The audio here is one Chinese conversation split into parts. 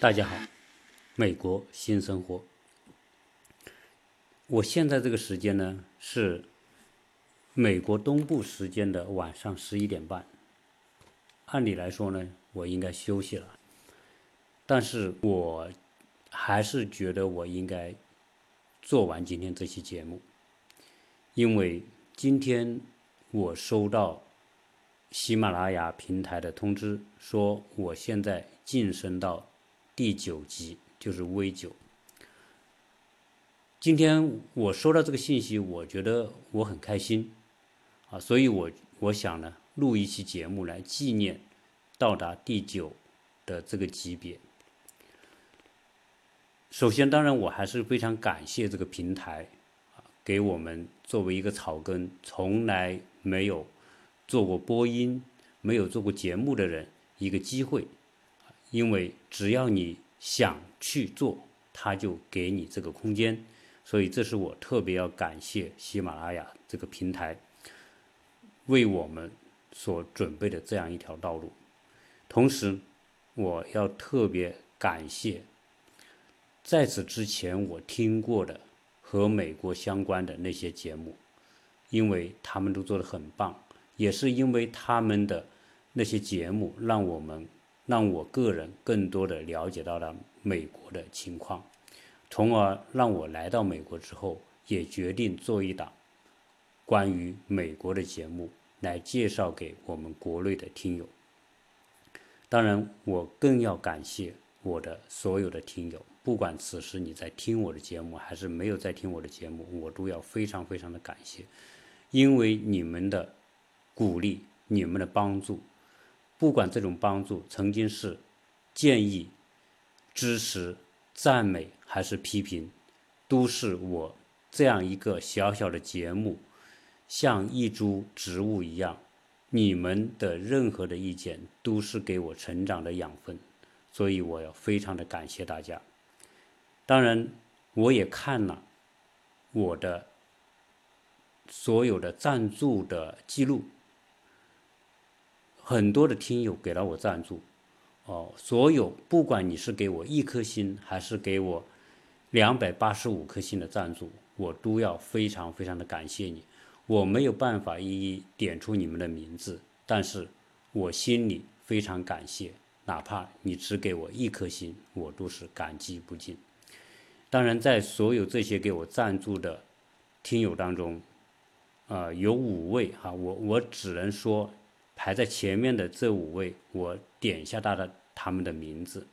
大家好，美国新生活。我现在这个时间呢是美国东部时间的晚上十一点半。按理来说呢，我应该休息了，但是我还是觉得我应该做完今天这期节目，因为今天我收到喜马拉雅平台的通知，说我现在晋升到第九级，就是 V 九。今天我收到这个信息，我觉得我很开心啊，所以我我想呢，录一期节目来纪念到达第九的这个级别。首先，当然我还是非常感谢这个平台，给我们作为一个草根，从来没有做过播音、没有做过节目的人一个机会，因为只要你想去做，他就给你这个空间。所以，这是我特别要感谢喜马拉雅这个平台为我们所准备的这样一条道路。同时，我要特别感谢在此之前我听过的和美国相关的那些节目，因为他们都做得很棒，也是因为他们的那些节目，让我们让我个人更多的了解到了美国的情况。从而让我来到美国之后，也决定做一档关于美国的节目，来介绍给我们国内的听友。当然，我更要感谢我的所有的听友，不管此时你在听我的节目，还是没有在听我的节目，我都要非常非常的感谢，因为你们的鼓励、你们的帮助，不管这种帮助曾经是建议、支持。赞美还是批评，都是我这样一个小小的节目，像一株植物一样，你们的任何的意见都是给我成长的养分，所以我要非常的感谢大家。当然，我也看了我的所有的赞助的记录，很多的听友给了我赞助。哦，所有不管你是给我一颗星，还是给我两百八十五颗星的赞助，我都要非常非常的感谢你。我没有办法一一点出你们的名字，但是我心里非常感谢，哪怕你只给我一颗星，我都是感激不尽。当然，在所有这些给我赞助的听友当中，啊，有五位哈，我我只能说排在前面的这五位，我点一下他的。他们的名字，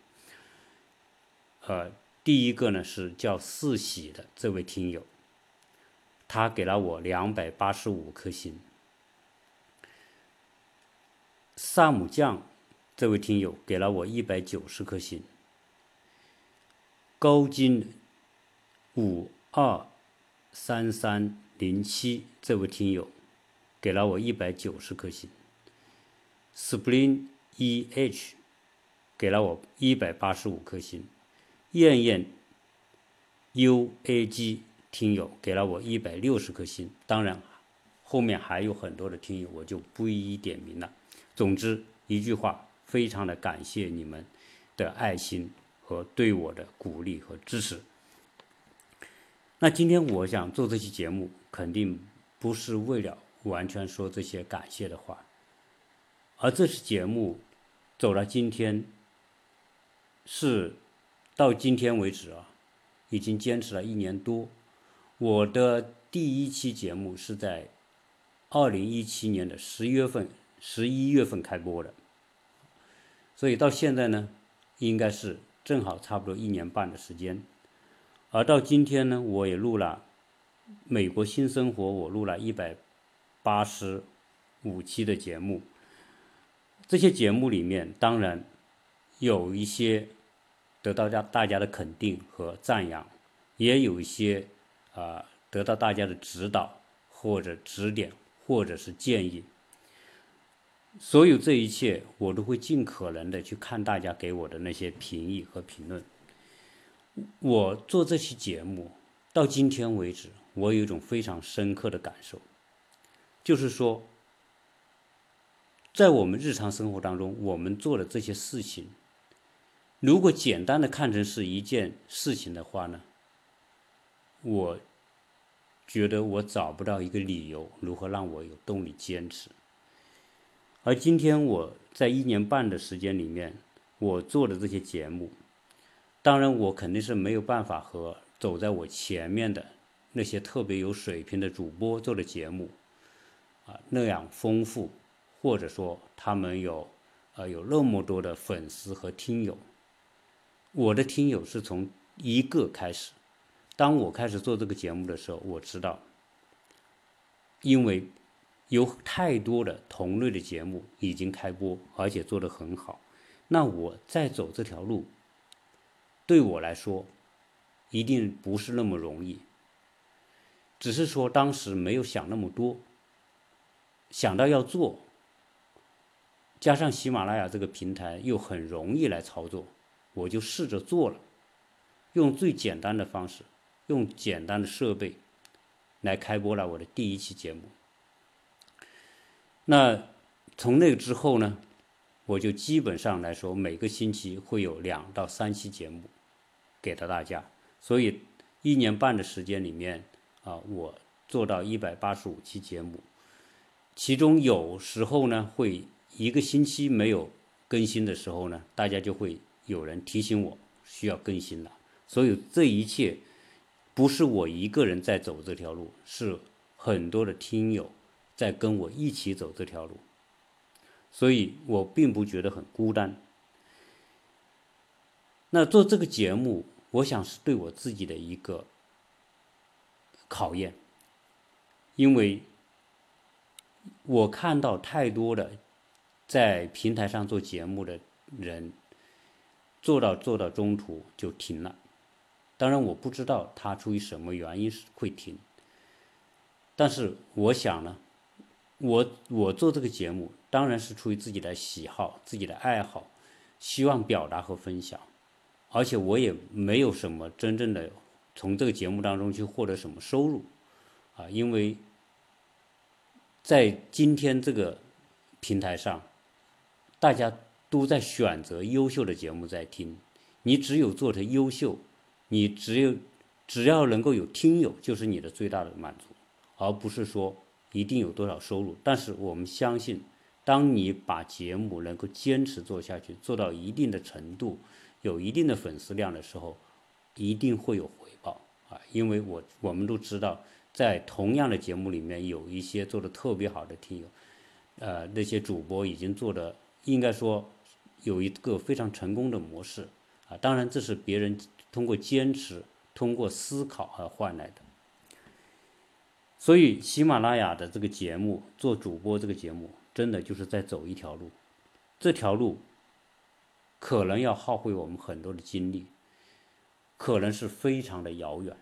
呃，第一个呢是叫四喜的这位听友，他给了我两百八十五颗星。萨姆酱这位听友给了我一百九十颗星。高金五二三三零七这位听友给了我一百九十颗星。Spring E H。给了我一百八十五颗星，燕燕 U A G 听友给了我一百六十颗星。当然，后面还有很多的听友，我就不一一点名了。总之一句话，非常的感谢你们的爱心和对我的鼓励和支持。那今天我想做这期节目，肯定不是为了完全说这些感谢的话，而这期节目走到今天。是，到今天为止啊，已经坚持了一年多。我的第一期节目是在二零一七年的十月份、十一月份开播的，所以到现在呢，应该是正好差不多一年半的时间。而到今天呢，我也录了《美国新生活》，我录了一百八十五期的节目。这些节目里面，当然有一些。得到大大家的肯定和赞扬，也有一些啊得到大家的指导或者指点或者是建议。所有这一切，我都会尽可能的去看大家给我的那些评议和评论。我做这期节目，到今天为止，我有一种非常深刻的感受，就是说，在我们日常生活当中，我们做的这些事情，如果简单的看成是一件事情的话呢，我觉得我找不到一个理由如何让我有动力坚持。而今天我在一年半的时间里面，我做的这些节目，当然我肯定是没有办法和走在我前面的那些特别有水平的主播做的节目，啊那样丰富，或者说他们有呃有那么多的粉丝和听友。我的听友是从一个开始，当我开始做这个节目的时候，我知道，因为。有太多的同类的节目已经开播，而且做得很好。那我再走这条路，对我来说，一定不是那么容易。只是说当时没有想那么多，想到要做，加上喜马拉雅这个平台又很容易来操作，我就试着做了，用最简单的方式，用简单的设备，来开播了我的第一期节目。那从那个之后呢，我就基本上来说，每个星期会有两到三期节目给到大家。所以一年半的时间里面啊，我做到一百八十五期节目，其中有时候呢会一个星期没有更新的时候呢，大家就会有人提醒我需要更新了。所以这一切不是我一个人在走这条路，是很多的听友。在跟我一起走这条路，所以我并不觉得很孤单。那做这个节目，我想是对我自己的一个考验，因为我看到太多的在平台上做节目的人，做到做到中途就停了。当然，我不知道他出于什么原因会停，但是我想呢。我我做这个节目当然是出于自己的喜好、自己的爱好，希望表达和分享，而且我也没有什么真正的从这个节目当中去获得什么收入，啊，因为在今天这个平台上，大家都在选择优秀的节目在听，你只有做的优秀，你只有只要能够有听友，就是你的最大的满足，而不是说。一定有多少收入？但是我们相信，当你把节目能够坚持做下去，做到一定的程度，有一定的粉丝量的时候，一定会有回报啊！因为我我们都知道，在同样的节目里面，有一些做的特别好的听友，呃，那些主播已经做的，应该说有一个非常成功的模式啊。当然，这是别人通过坚持、通过思考而换来的。所以，喜马拉雅的这个节目做主播，这个节目真的就是在走一条路，这条路可能要耗费我们很多的精力，可能是非常的遥远。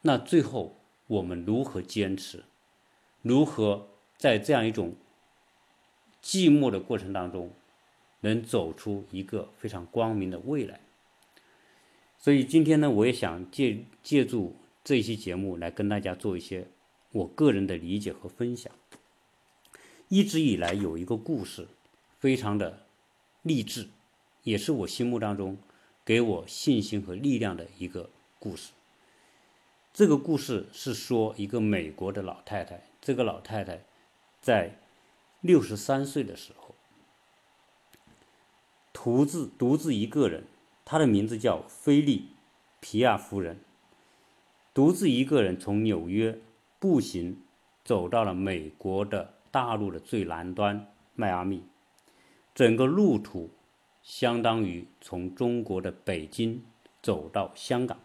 那最后我们如何坚持？如何在这样一种寂寞的过程当中，能走出一个非常光明的未来？所以今天呢，我也想借借助。这一期节目来跟大家做一些我个人的理解和分享。一直以来有一个故事，非常的励志，也是我心目当中给我信心和力量的一个故事。这个故事是说一个美国的老太太，这个老太太在六十三岁的时候，独自独自一个人，她的名字叫菲利皮亚夫人。独自一个人从纽约步行走到了美国的大陆的最南端迈阿密，整个路途相当于从中国的北京走到香港。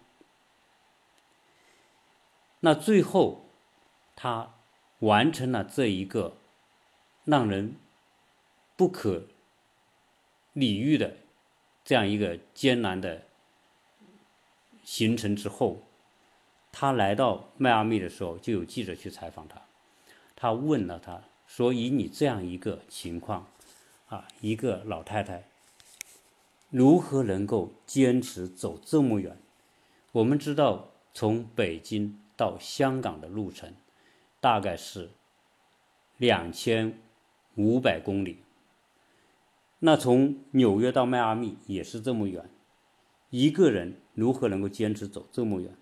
那最后，他完成了这一个让人不可理喻的这样一个艰难的行程之后。他来到迈阿密的时候，就有记者去采访他。他问了他说：“以你这样一个情况，啊，一个老太太，如何能够坚持走这么远？我们知道，从北京到香港的路程大概是两千五百公里。那从纽约到迈阿密也是这么远，一个人如何能够坚持走这么远？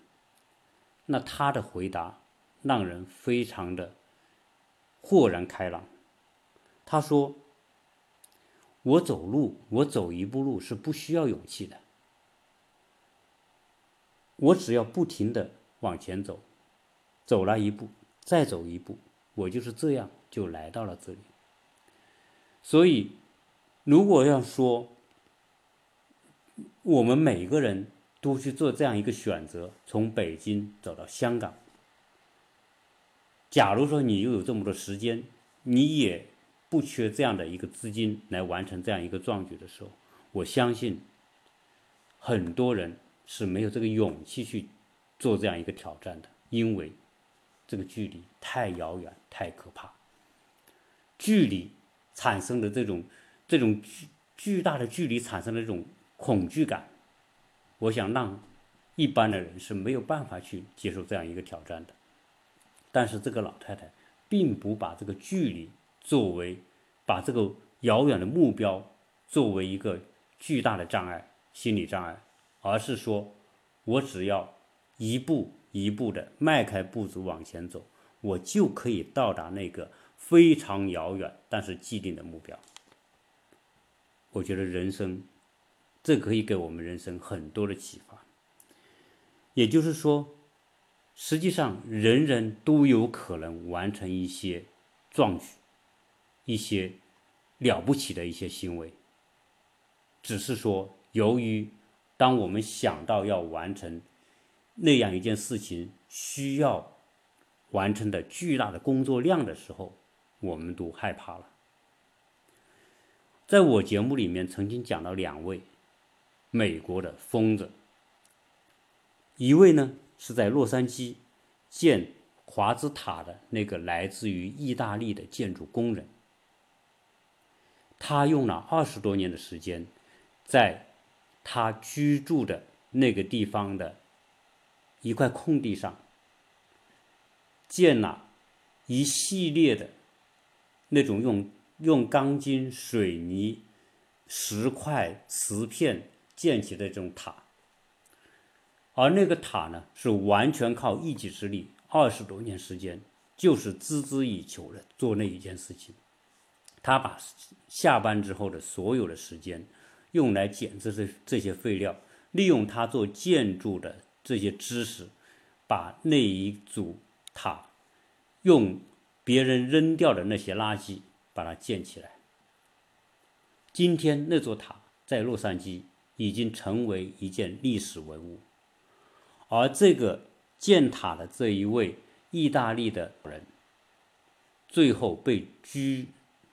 那他的回答让人非常的豁然开朗。他说：“我走路，我走一步路是不需要勇气的，我只要不停的往前走，走了一步，再走一步，我就是这样就来到了这里。所以。”如果要说，我们每个人都去做这样一个选择，从北京走到香港。假如说你又有这么多时间，你也不缺这样的一个资金来完成这样一个壮举的时候，我相信很多人是没有这个勇气去做这样一个挑战的，因为这个距离太遥远、太可怕，距离产生的这种。这种巨巨大的距离产生的这种恐惧感，我想让一般的人是没有办法去接受这样一个挑战的。但是这个老太太并不把这个距离作为把这个遥远的目标作为一个巨大的障碍、心理障碍，而是说，我只要一步一步的迈开步子往前走，我就可以到达那个非常遥远但是既定的目标。我觉得人生，这可以给我们人生很多的启发。也就是说，实际上人人都有可能完成一些壮举，一些了不起的一些行为。只是说，由于当我们想到要完成那样一件事情需要完成的巨大的工作量的时候，我们都害怕了。在我节目里面曾经讲到两位美国的疯子，一位呢是在洛杉矶建华兹塔的那个来自于意大利的建筑工人，他用了二十多年的时间，在他居住的那个地方的一块空地上，建了一系列的那种用。用钢筋、水泥、石块、瓷片建起的这种塔，而那个塔呢，是完全靠一己之力，二十多年时间，就是孜孜以求的做那一件事情。他把下班之后的所有的时间，用来捡这些这些废料，利用他做建筑的这些知识，把那一组塔，用别人扔掉的那些垃圾。把它建起来。今天那座塔在洛杉矶已经成为一件历史文物，而这个建塔的这一位意大利的人，最后被居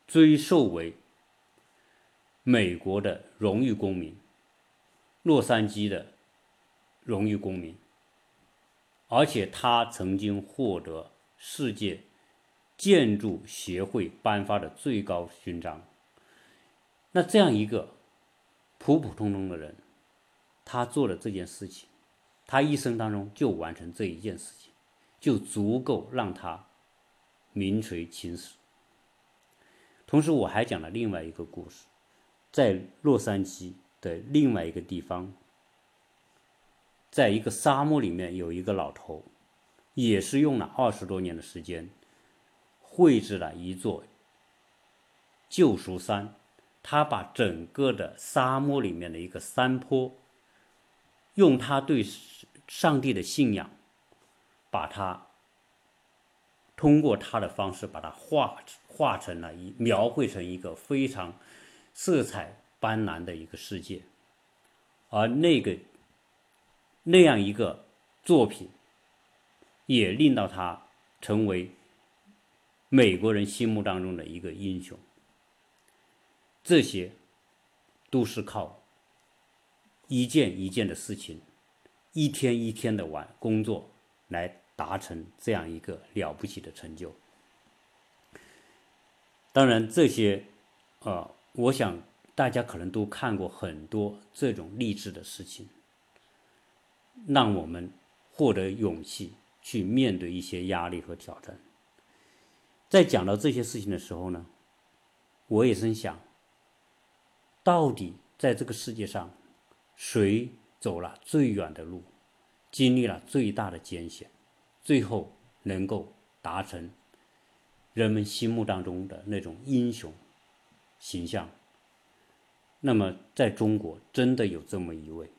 追授为美国的荣誉公民，洛杉矶的荣誉公民，而且他曾经获得世界。建筑协会颁发的最高勋章。那这样一个普普通通的人，他做了这件事情，他一生当中就完成这一件事情，就足够让他名垂青史。同时，我还讲了另外一个故事，在洛杉矶的另外一个地方，在一个沙漠里面有一个老头，也是用了二十多年的时间。绘制了一座救赎山，他把整个的沙漠里面的一个山坡，用他对上帝的信仰，把它通过他的方式把它画画成了一描绘成一个非常色彩斑斓的一个世界，而那个那样一个作品，也令到他成为。美国人心目当中的一个英雄，这些都是靠一件一件的事情，一天一天的完工作来达成这样一个了不起的成就。当然，这些啊，我想大家可能都看过很多这种励志的事情，让我们获得勇气去面对一些压力和挑战。在讲到这些事情的时候呢，我也深想，到底在这个世界上，谁走了最远的路，经历了最大的艰险，最后能够达成人们心目当中的那种英雄形象？那么，在中国真的有这么一位，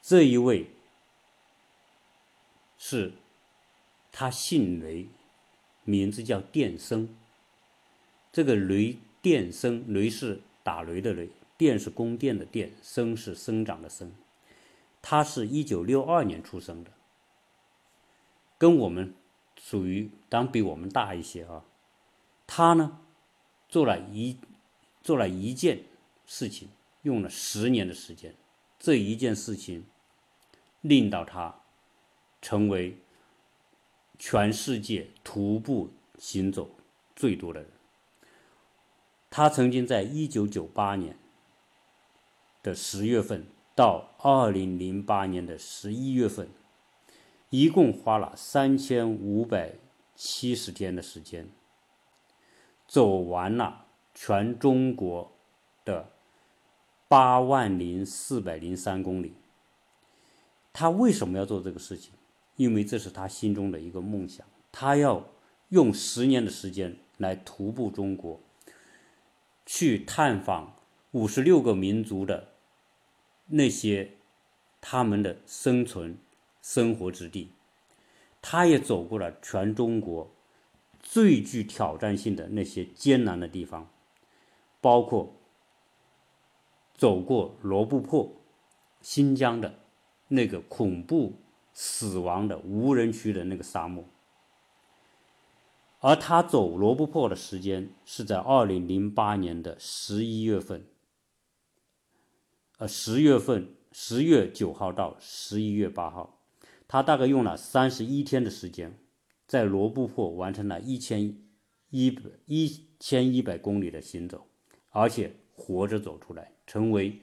这一位是他姓雷，名字叫电生。这个雷电生，雷是打雷的雷，电是宫殿的电，生是生长的生。他是一九六二年出生的，跟我们属于当比我们大一些啊。他呢，做了一做了一件。事情用了十年的时间，这一件事情令到他成为全世界徒步行走最多的人。他曾经在一九九八年的十月份到二零零八年的十一月份，一共花了三千五百七十天的时间，走完了全中国的。八万零四百零三公里。他为什么要做这个事情？因为这是他心中的一个梦想。他要用十年的时间来徒步中国，去探访五十六个民族的那些他们的生存生活之地。他也走过了全中国最具挑战性的那些艰难的地方，包括。走过罗布泊，新疆的那个恐怖死亡的无人区的那个沙漠，而他走罗布泊的时间是在二零零八年的十一月份，呃，十月份，十月九号到十一月八号，他大概用了三十一天的时间，在罗布泊完成了一千一百一千一百公里的行走，而且活着走出来。成为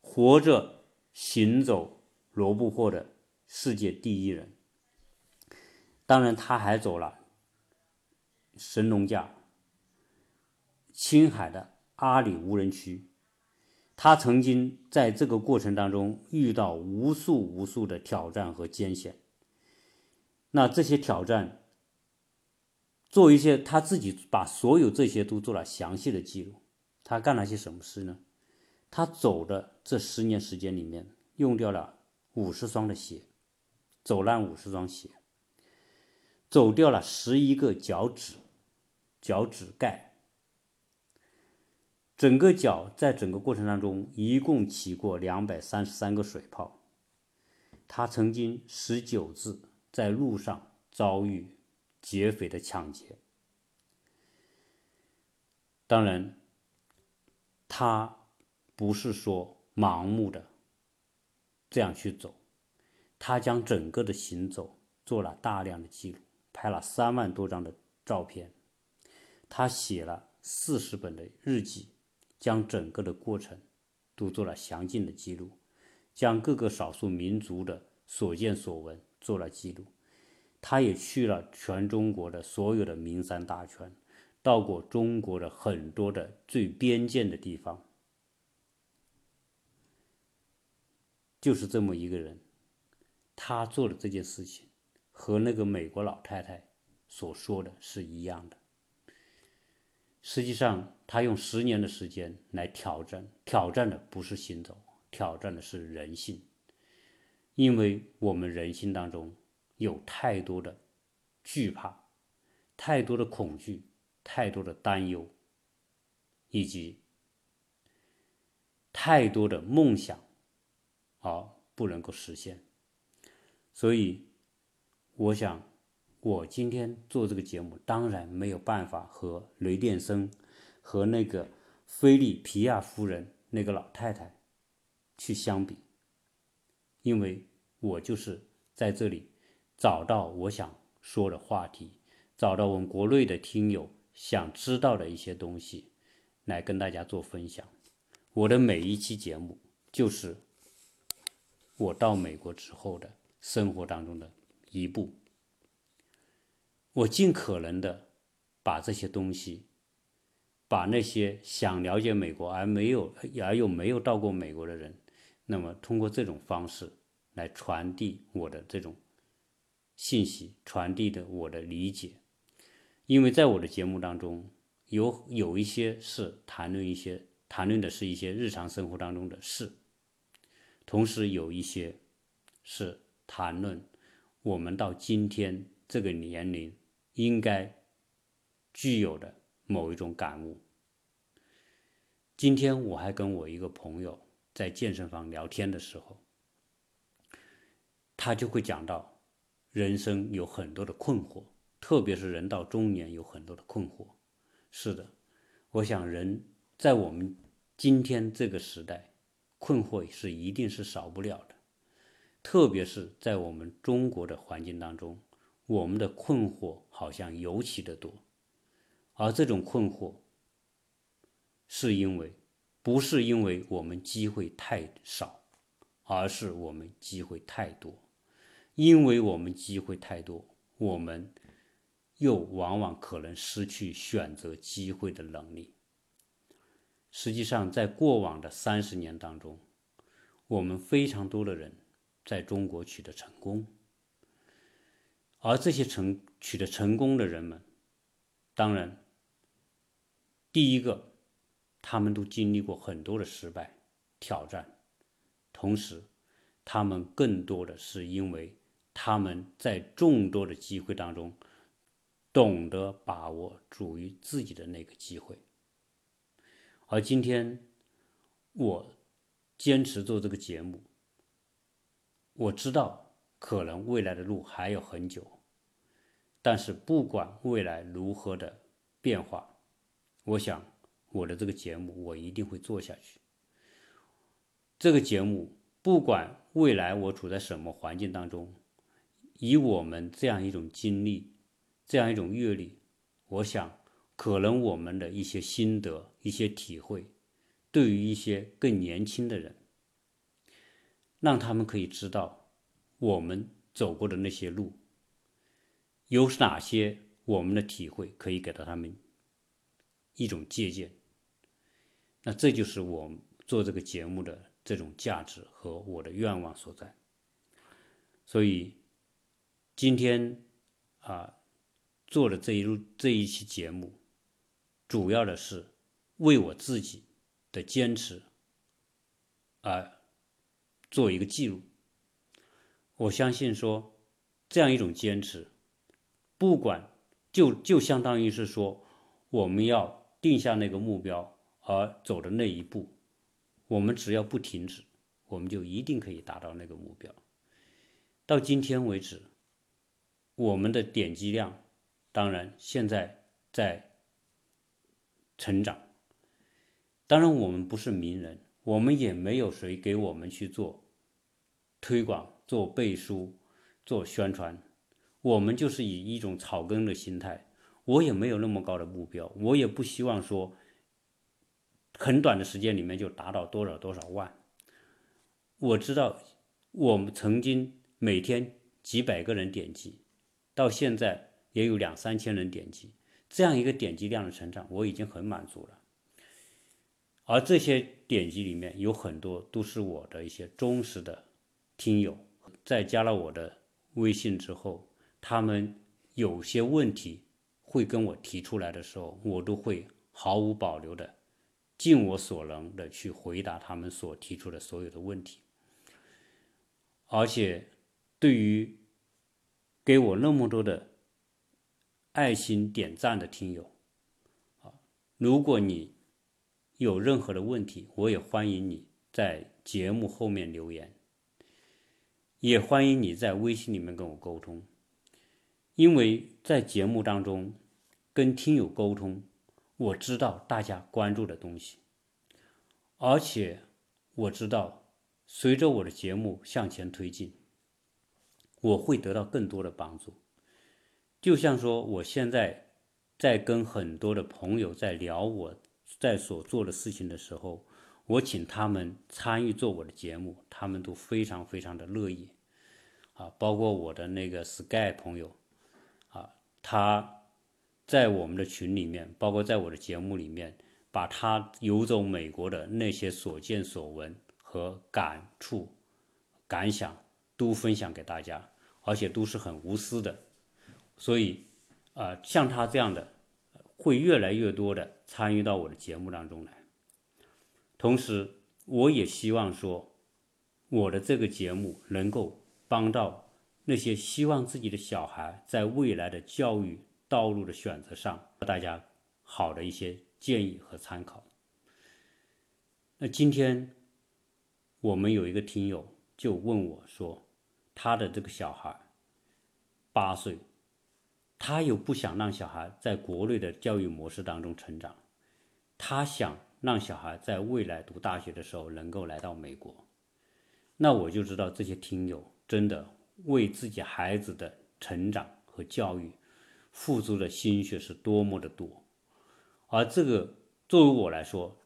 活着行走罗布泊的世界第一人。当然，他还走了神农架、青海的阿里无人区。他曾经在这个过程当中遇到无数无数的挑战和艰险。那这些挑战，做一些他自己把所有这些都做了详细的记录。他干了些什么事呢？他走的这十年时间里面，用掉了五十双的鞋，走烂五十双鞋，走掉了十一个脚趾，脚趾盖，整个脚在整个过程当中一共起过两百三十三个水泡。他曾经十九次在路上遭遇劫匪的抢劫，当然，他。不是说盲目的这样去走，他将整个的行走做了大量的记录，拍了三万多张的照片，他写了四十本的日记，将整个的过程都做了详尽的记录，将各个少数民族的所见所闻做了记录。他也去了全中国的所有的名山大川，到过中国的很多的最边界的地方。就是这么一个人，他做的这件事情和那个美国老太太所说的是一样的。实际上，他用十年的时间来挑战，挑战的不是行走，挑战的是人性。因为我们人性当中有太多的惧怕，太多的恐惧，太多的担忧，以及太多的梦想。而不能够实现，所以我想，我今天做这个节目，当然没有办法和雷电生和那个菲利皮亚夫人那个老太太去相比，因为我就是在这里找到我想说的话题，找到我们国内的听友想知道的一些东西，来跟大家做分享。我的每一期节目就是。我到美国之后的生活当中的一部。我尽可能的把这些东西，把那些想了解美国而没有而又没有到过美国的人，那么通过这种方式来传递我的这种信息，传递的我的理解。因为在我的节目当中，有有一些是谈论一些谈论的是一些日常生活当中的事，同时有一些是谈论我们到今天这个年龄应该具有的某一种感悟。今天我还跟我一个朋友在健身房聊天的时候，他就会讲到人生有很多的困惑。特别是人到中年有很多的困惑，是的，我想人在我们今天这个时代，困惑是一定是少不了的。特别是在我们中国的环境当中，我们的困惑好像尤其的多，而这种困惑，是因为不是因为我们机会太少，而是我们机会太多，因为我们机会太多，我们。又往往可能失去选择机会的能力。实际上，在过往的三十年当中，我们非常多的人在中国取得成功，而这些成取得成功的人们，当然，第一个，他们都经历过很多的失败挑战，同时，他们更多的是因为他们在众多的机会当中。懂得把握属于自己的那个机会，而今天我坚持做这个节目，我知道可能未来的路还有很久，但是不管未来如何的变化，我想我的这个节目我一定会做下去。这个节目不管未来我处在什么环境当中，以我们这样一种经历。这样一种阅历，我想，可能我们的一些心得、一些体会，对于一些更年轻的人，让他们可以知道我们走过的那些路，有哪些我们的体会可以给到他们一种借鉴。那这就是我做这个节目的这种价值和我的愿望所在。所以，今天啊。做的这一路这一期节目，主要的是为我自己的坚持而做一个记录。我相信说，这样一种坚持，不管就就相当于是说，我们要定下那个目标而走的那一步，我们只要不停止，我们就一定可以达到那个目标。到今天为止，我们的点击量。当然，现在在成长。当然，我们不是名人，我们也没有谁给我们去做推广、做背书、做宣传。我们就是以一种草根的心态。我也没有那么高的目标，我也不希望说很短的时间里面就达到多少多少万。我知道，我们曾经每天几百个人点击，到现在。也有两三千人点击，这样一个点击量的成长，我已经很满足了。而这些点击里面有很多都是我的一些忠实的听友，在加了我的微信之后，他们有些问题会跟我提出来的时候，我都会毫无保留的，尽我所能的去回答他们所提出的所有的问题。而且，对于给我那么多的。爱心点赞的听友，啊，如果你有任何的问题，我也欢迎你在节目后面留言，也欢迎你在微信里面跟我沟通，因为在节目当中跟听友沟通，我知道大家关注的东西，而且我知道随着我的节目向前推进，我会得到更多的帮助。就像说，我现在在跟很多的朋友在聊我在所做的事情的时候，我请他们参与做我的节目，他们都非常非常的乐意，啊，包括我的那个 Sky 朋友，啊，他在我们的群里面，包括在我的节目里面，把他游走美国的那些所见所闻和感触、感想都分享给大家，而且都是很无私的，所以啊，像他这样的会越来越多的参与到我的节目当中来。同时，我也希望说，我的这个节目能够帮到那些希望自己的小孩在未来的教育道路的选择上，大家好的一些建议和参考。那今天我们有一个听友就问我说，他的这个小孩八岁，他又不想让小孩在国内的教育模式当中成长，他想。让小孩在未来读大学的时候能够来到美国，那我就知道这些听友真的为自己孩子的成长和教育付出的心血是多么的多。而这个作为我来说，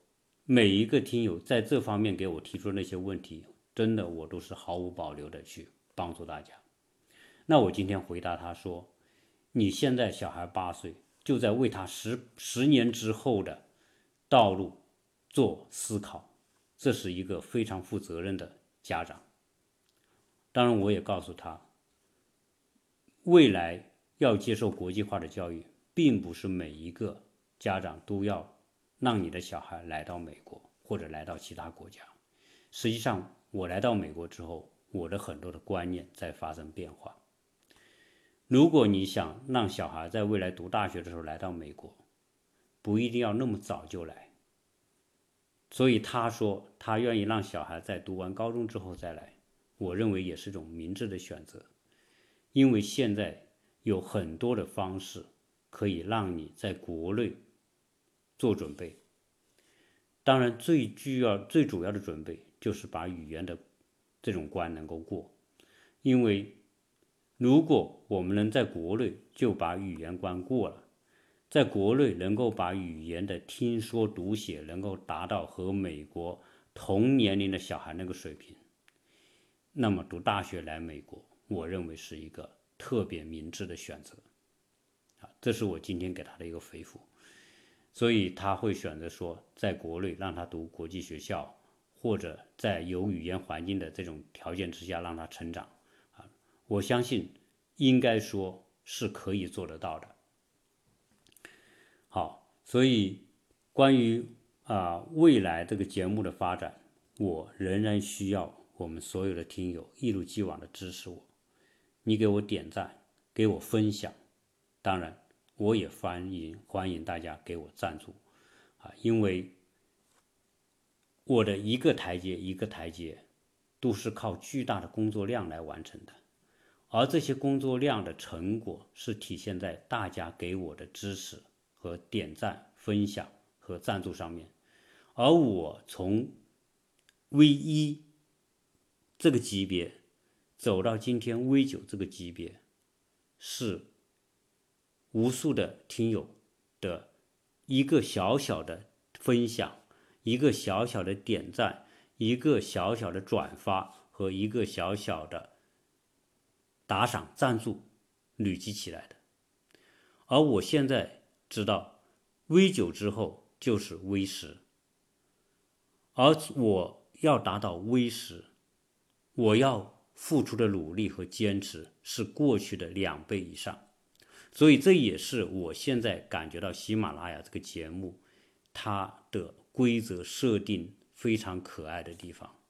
每一个听友在这方面给我提出那些问题，真的我都是毫无保留的去帮助大家。那我今天回答他说：“你现在小孩八岁，就在为他十十年之后的道路。”做思考，这是一个非常负责任的家长。当然，我也告诉他，未来要接受国际化的教育，并不是每一个家长都要让你的小孩来到美国或者来到其他国家。实际上，我来到美国之后，我的很多的观念在发生变化。如果你想让小孩在未来读大学的时候来到美国，不一定要那么早就来。所以他说他愿意让小孩在读完高中之后再来，我认为也是一种明智的选择，因为现在有很多的方式可以让你在国内做准备。当然，最需要、最主要的准备就是把语言的这种关能够过，因为如果我们能在国内就把语言关过了。在国内能够把语言的听说读写能够达到和美国同年龄的小孩那个水平，那么读大学来美国，我认为是一个特别明智的选择。啊，这是我今天给他的一个回复。所以他会选择说，在国内让他读国际学校，或者在有语言环境的这种条件之下让他成长。啊，我相信应该说是可以做得到的。所以关于啊未来这个节目的发展，我仍然需要我们所有的听友一如既往的支持我。你给我点赞，给我分享，当然我也欢迎欢迎大家给我赞助啊，因为我的一个台阶一个台阶都是靠巨大的工作量来完成的，而这些工作量的成果是体现在大家给我的支持。和点赞、分享和赞助上面，而我从 V 一这个级别走到今天 V 九这个级别，是无数的听友的一个小小的分享，一个小小的点赞，一个小小的转发和一个小小的打赏赞助累积起来的，而我现在。知道 V 九之后就是 V 十，而我要达到 V 十，我要付出的努力和坚持是过去的两倍以上，所以这也是我现在感觉到喜马拉雅这个节目它的规则设定非常可爱的地方，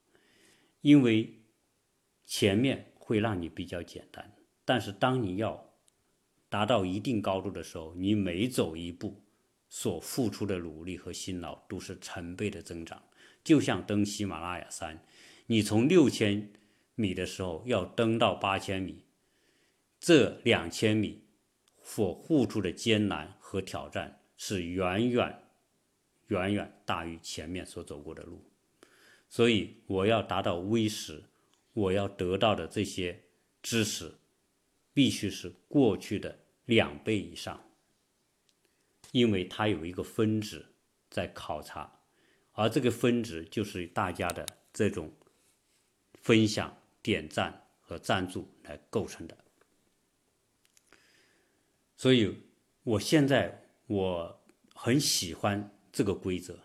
因为前面会让你比较简单，但是当你要达到一定高度的时候，你每走一步，所付出的努力和辛劳都是成倍的增长。就像登喜马拉雅山，你从六千米的时候要登到八千米，这两千米所付出的艰难和挑战是远远、远远大于前面所走过的路。所以，我要达到 V 十，我要得到的这些知识，必须是过去的。两倍以上，因为它有一个分值在考察，而这个分值就是大家的这种分享、点赞和赞助来构成的。所以，我现在我很喜欢这个规则，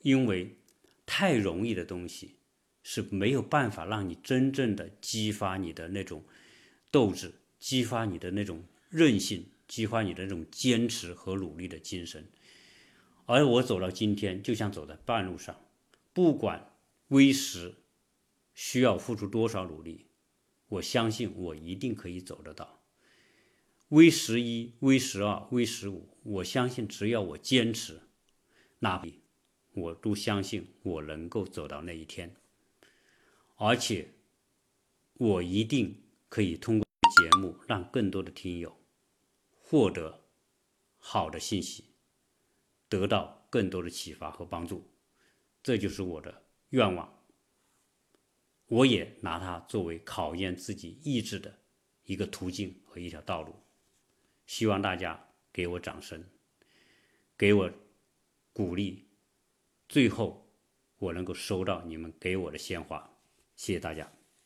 因为太容易的东西是没有办法让你真正的激发你的那种斗志，激发你的那种韧性，激发你的这种坚持和努力的精神。而我走到今天，就像走在半路上，不管 V 十需要付出多少努力，我相信我一定可以走得到。V 十一、V 十二、V 十五，我相信只要我坚持，那我都相信我能够走到那一天，而且我一定可以通过节目让更多的听友获得好的信息，得到更多的启发和帮助，这就是我的愿望。我也拿它作为考验自己意志的一个途径和一条道路。希望大家给我掌声，给我鼓励，最后我能够收到你们给我的鲜花，谢谢大家。